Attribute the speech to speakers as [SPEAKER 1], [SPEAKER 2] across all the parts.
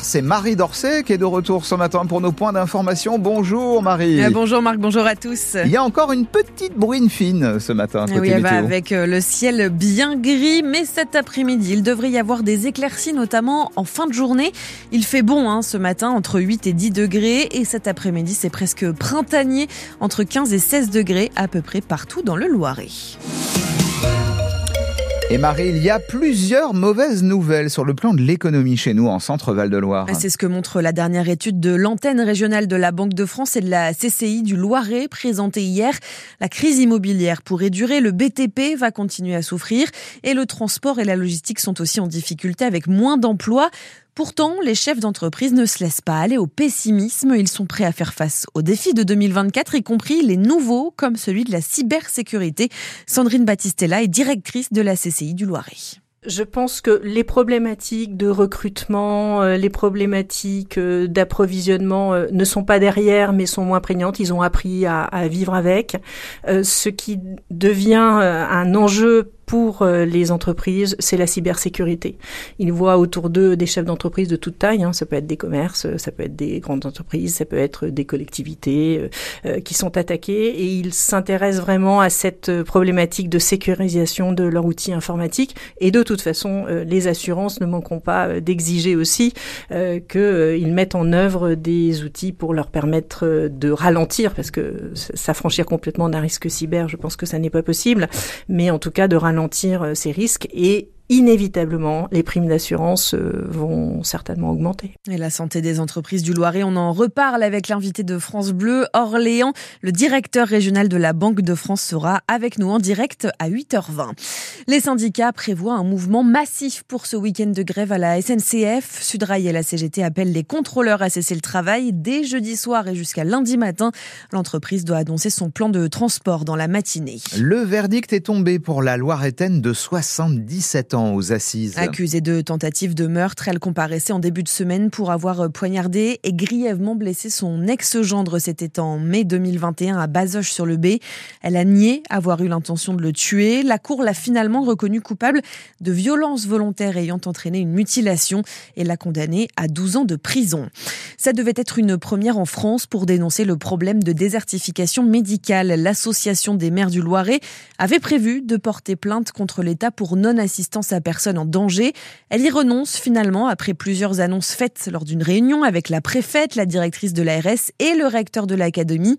[SPEAKER 1] C'est Marie Dorset qui est de retour ce matin pour nos points d'information. Bonjour Marie.
[SPEAKER 2] Euh, bonjour Marc, bonjour à tous.
[SPEAKER 1] Il y a encore une petite bruine fine ce matin. Côté
[SPEAKER 2] oui, elle va avec euh, le ciel bien gris, mais cet après-midi, il devrait y avoir des éclaircies, notamment en fin de journée. Il fait bon hein, ce matin, entre 8 et 10 degrés, et cet après-midi, c'est presque printanier, entre 15 et 16 degrés à peu près partout dans le Loiret.
[SPEAKER 1] Et Marie, il y a plusieurs mauvaises nouvelles sur le plan de l'économie chez nous en centre Val-de-Loire.
[SPEAKER 2] C'est ce que montre la dernière étude de l'antenne régionale de la Banque de France et de la CCI du Loiret présentée hier. La crise immobilière pourrait durer, le BTP va continuer à souffrir et le transport et la logistique sont aussi en difficulté avec moins d'emplois. Pourtant, les chefs d'entreprise ne se laissent pas aller au pessimisme. Ils sont prêts à faire face aux défis de 2024, y compris les nouveaux, comme celui de la cybersécurité. Sandrine Battistella est directrice de la CCI du Loiret.
[SPEAKER 3] Je pense que les problématiques de recrutement, euh, les problématiques euh, d'approvisionnement euh, ne sont pas derrière, mais sont moins prégnantes. Ils ont appris à, à vivre avec. ce qui devient un enjeu pour les entreprises, c'est la cybersécurité. Ils voient autour d'eux des chefs d'entreprise de toute taille. Hein. Ça peut être des commerces, ça peut être des grandes entreprises, ça peut être des collectivités euh, qui sont attaquées et ils s'intéressent vraiment à cette problématique de sécurisation de leur outil informatique. Et de toute façon, euh, les assurances ne manqueront pas d'exiger aussi euh, qu'ils mettent en œuvre des outils pour leur permettre de ralentir, parce que s'affranchir complètement d'un risque cyber, je pense que ça n'est pas possible, mais en tout cas de ralentir ralentir ces risques et inévitablement, les primes d'assurance euh, vont certainement augmenter.
[SPEAKER 2] Et la santé des entreprises du Loiret, on en reparle avec l'invité de France Bleu, Orléans. Le directeur régional de la Banque de France sera avec nous en direct à 8h20. Les syndicats prévoient un mouvement massif pour ce week-end de grève à la SNCF. Sudrail et la CGT appellent les contrôleurs à cesser le travail dès jeudi soir et jusqu'à lundi matin. L'entreprise doit annoncer son plan de transport dans la matinée.
[SPEAKER 1] Le verdict est tombé pour la Loiretaine de 77 ans aux assises.
[SPEAKER 2] Accusée de tentative de meurtre, elle comparaissait en début de semaine pour avoir poignardé et grièvement blessé son ex-gendre. C'était en mai 2021 à Bazoches-sur-le-Bé. Elle a nié avoir eu l'intention de le tuer. La cour l'a finalement reconnu coupable de violence volontaire ayant entraîné une mutilation et l'a condamné à 12 ans de prison. Ça devait être une première en France pour dénoncer le problème de désertification médicale. L'association des maires du Loiret avait prévu de porter plainte contre l'État pour non-assistance à personne en danger. Elle y renonce finalement après plusieurs annonces faites lors d'une réunion avec la préfète, la directrice de l'ARS et le recteur de l'académie,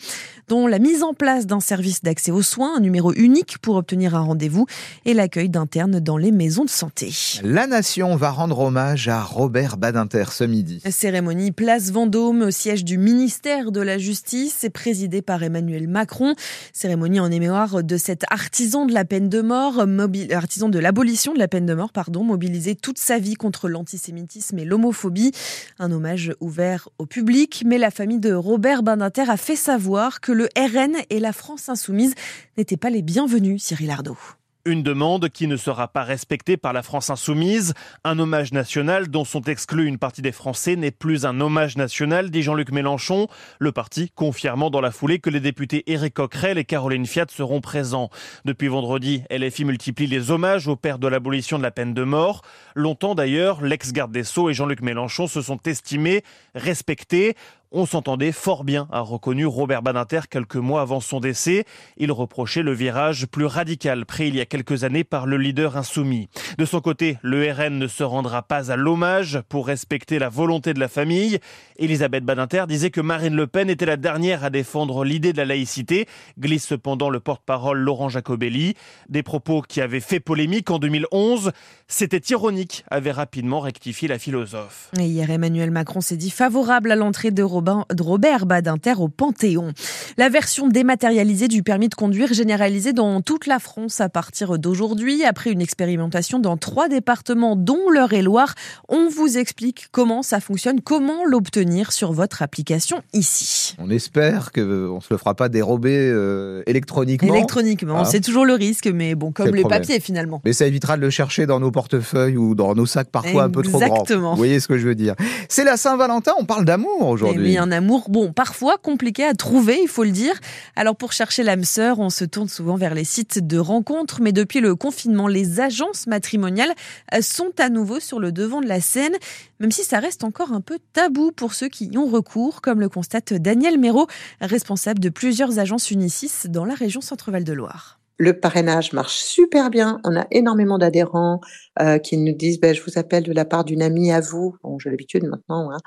[SPEAKER 2] dont la mise en place d'un service d'accès aux soins, un numéro unique pour obtenir un rendez-vous et l'accueil d'internes dans les maisons de santé.
[SPEAKER 1] La nation va rendre hommage à Robert Badinter ce midi.
[SPEAKER 2] Cérémonie place Vendôme au siège du ministère de la Justice et présidée par Emmanuel Macron. Cérémonie en mémoire de cet artisan de la peine de mort, artisan de l'abolition de la peine de mort, pardon, mobilisé toute sa vie contre l'antisémitisme et l'homophobie. Un hommage ouvert au public, mais la famille de Robert Badinter a fait savoir que le RN et la France insoumise n'étaient pas les bienvenus, Cyril Ardo.
[SPEAKER 4] Une demande qui ne sera pas respectée par la France insoumise. Un hommage national dont sont exclus une partie des Français n'est plus un hommage national, dit Jean-Luc Mélenchon. Le parti confirmant dans la foulée que les députés Éric Coquerel et Caroline Fiat seront présents. Depuis vendredi, LFI multiplie les hommages au père de l'abolition de la peine de mort. Longtemps d'ailleurs, l'ex-garde des Sceaux et Jean-Luc Mélenchon se sont estimés respectés. On s'entendait fort bien, a reconnu Robert Badinter quelques mois avant son décès. Il reprochait le virage plus radical pris il y a quelques années par le leader insoumis. De son côté, le RN ne se rendra pas à l'hommage pour respecter la volonté de la famille. Elisabeth Badinter disait que Marine Le Pen était la dernière à défendre l'idée de la laïcité, glisse cependant le porte-parole Laurent Jacobelli. Des propos qui avaient fait polémique en 2011. C'était ironique, avait rapidement rectifié la philosophe.
[SPEAKER 2] Hier, Emmanuel Macron s'est dit favorable à l'entrée de Robert Badinter au Panthéon. La version dématérialisée du permis de conduire généralisée dans toute la France à partir d'aujourd'hui, après une expérimentation dans trois départements, dont l'Eure-et-Loire. On vous explique comment ça fonctionne, comment l'obtenir sur votre application ici.
[SPEAKER 1] On espère qu'on ne se le fera pas dérober euh, électroniquement.
[SPEAKER 2] Électroniquement, ah. c'est toujours le risque, mais bon, comme les papiers finalement.
[SPEAKER 1] Mais ça évitera de le chercher dans nos portefeuilles ou dans nos sacs parfois
[SPEAKER 2] Exactement.
[SPEAKER 1] un peu trop grands. Vous voyez ce que je veux dire C'est la Saint-Valentin, on parle d'amour aujourd'hui.
[SPEAKER 2] Et un amour, bon, parfois compliqué à trouver, il faut le dire. Alors pour chercher l'âme sœur, on se tourne souvent vers les sites de rencontres, mais depuis le confinement, les agences matrimoniales euh, sont à nouveau sur le devant de la scène, même si ça reste encore un peu tabou pour ceux qui y ont recours, comme le constate Daniel Méraud, responsable de plusieurs agences Unicis dans la région Centre-Val de Loire
[SPEAKER 5] le parrainage marche super bien. On a énormément d'adhérents euh, qui nous disent ben, je vous appelle de la part d'une amie à vous. Bon, j'ai l'habitude maintenant, hein.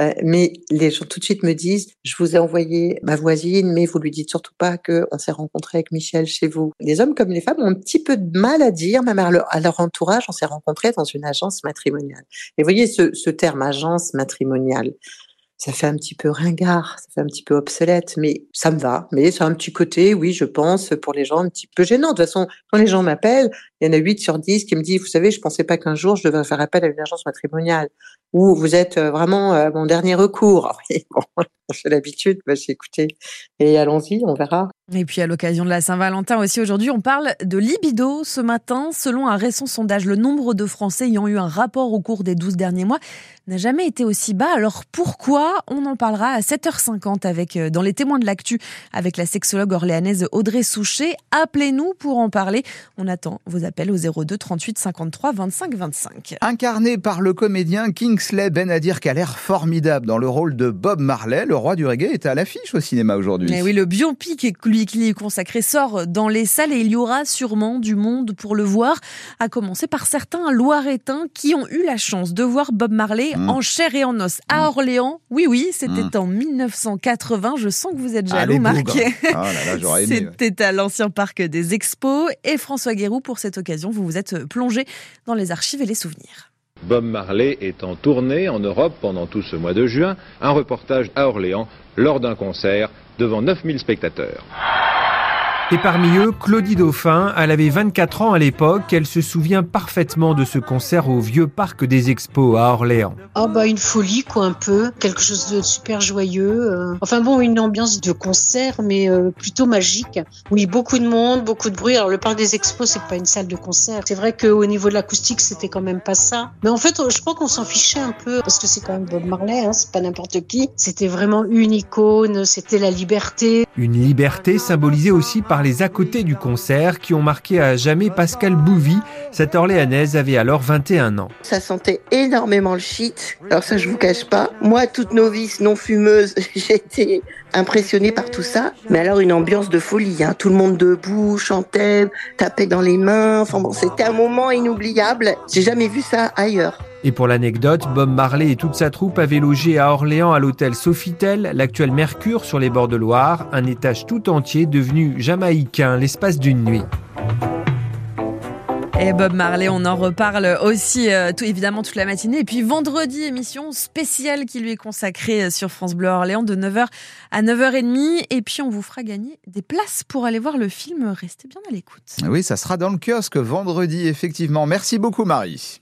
[SPEAKER 5] euh, mais les gens tout de suite me disent je vous ai envoyé ma voisine, mais vous lui dites surtout pas que on s'est rencontré avec Michel chez vous. Les hommes comme les femmes ont un petit peu de mal à dire, même à leur, à leur entourage, on s'est rencontré dans une agence matrimoniale. Et voyez ce, ce terme agence matrimoniale ça fait un petit peu ringard, ça fait un petit peu obsolète, mais ça me va. Mais c'est un petit côté, oui, je pense, pour les gens un petit peu gênant. De toute façon, quand les gens m'appellent, il y en a 8 sur 10 qui me disent, vous savez, je pensais pas qu'un jour je devais faire appel à une agence matrimoniale. Ou vous êtes euh, vraiment euh, mon dernier recours. bon, j'ai l'habitude, bah, j'ai écouté. Et allons-y, on verra.
[SPEAKER 2] Et puis à l'occasion de la Saint-Valentin aussi aujourd'hui, on parle de libido ce matin. Selon un récent sondage, le nombre de Français ayant eu un rapport au cours des 12 derniers mois n'a jamais été aussi bas. Alors pourquoi? On en parlera à 7h50 avec euh, dans les témoins de l'actu avec la sexologue orléanaise Audrey Souchet. Appelez-nous pour en parler. On attend vos appels au 02 38 53 25 25.
[SPEAKER 1] Incarné par le comédien Kingsley Benadir qui a l'air formidable dans le rôle de Bob Marley, le roi du reggae est à l'affiche au cinéma aujourd'hui.
[SPEAKER 2] Mais oui, le biopic est qui est consacré sort dans les salles et il y aura sûrement du monde pour le voir, à commencer par certains Loiretains qui ont eu la chance de voir Bob Marley mmh. en chair et en os à mmh. Orléans. Oui, oui, c'était mmh. en 1980. Je sens que vous êtes jaloux, Marc.
[SPEAKER 1] Ah
[SPEAKER 2] c'était à l'ancien parc des Expos. Et François Guérou, pour cette occasion, vous vous êtes plongé dans les archives et les souvenirs.
[SPEAKER 6] Bob Marley est en tournée en Europe pendant tout ce mois de juin. Un reportage à Orléans lors d'un concert devant 9000 spectateurs.
[SPEAKER 7] Et parmi eux, Claudie Dauphin, elle avait 24 ans à l'époque, elle se souvient parfaitement de ce concert au vieux parc des expos à Orléans.
[SPEAKER 8] Ah bah une folie quoi un peu, quelque chose de super joyeux. Euh. Enfin bon, une ambiance de concert mais euh, plutôt magique. Oui, beaucoup de monde, beaucoup de bruit. Alors le parc des expos, c'est pas une salle de concert. C'est vrai qu'au niveau de l'acoustique, c'était quand même pas ça. Mais en fait, je crois qu'on s'en fichait un peu parce que c'est quand même Bob Marley, hein, c'est pas n'importe qui. C'était vraiment une icône, c'était la liberté.
[SPEAKER 7] Une liberté symbolisée aussi par les à côté du concert qui ont marqué à jamais Pascal Bouvy. Cette Orléanaise avait alors 21 ans.
[SPEAKER 9] Ça sentait énormément le shit. Alors ça, je vous cache pas. Moi, toute novice, non fumeuse, j'étais impressionnée par tout ça. Mais alors une ambiance de folie. Hein. Tout le monde debout, chantait, tapait dans les mains. Enfin bon, c'était un moment inoubliable. J'ai jamais vu ça ailleurs.
[SPEAKER 7] Et pour l'anecdote, Bob Marley et toute sa troupe avaient logé à Orléans à l'hôtel Sofitel, l'actuel Mercure sur les bords de Loire, un étage tout entier devenu jamaïcain l'espace d'une nuit.
[SPEAKER 2] Et Bob Marley, on en reparle aussi euh, tout, évidemment toute la matinée. Et puis vendredi, émission spéciale qui lui est consacrée euh, sur France Bleu Orléans de 9h à 9h30. Et puis on vous fera gagner des places pour aller voir le film. Restez bien à l'écoute.
[SPEAKER 1] Oui, ça sera dans le kiosque vendredi, effectivement. Merci beaucoup Marie.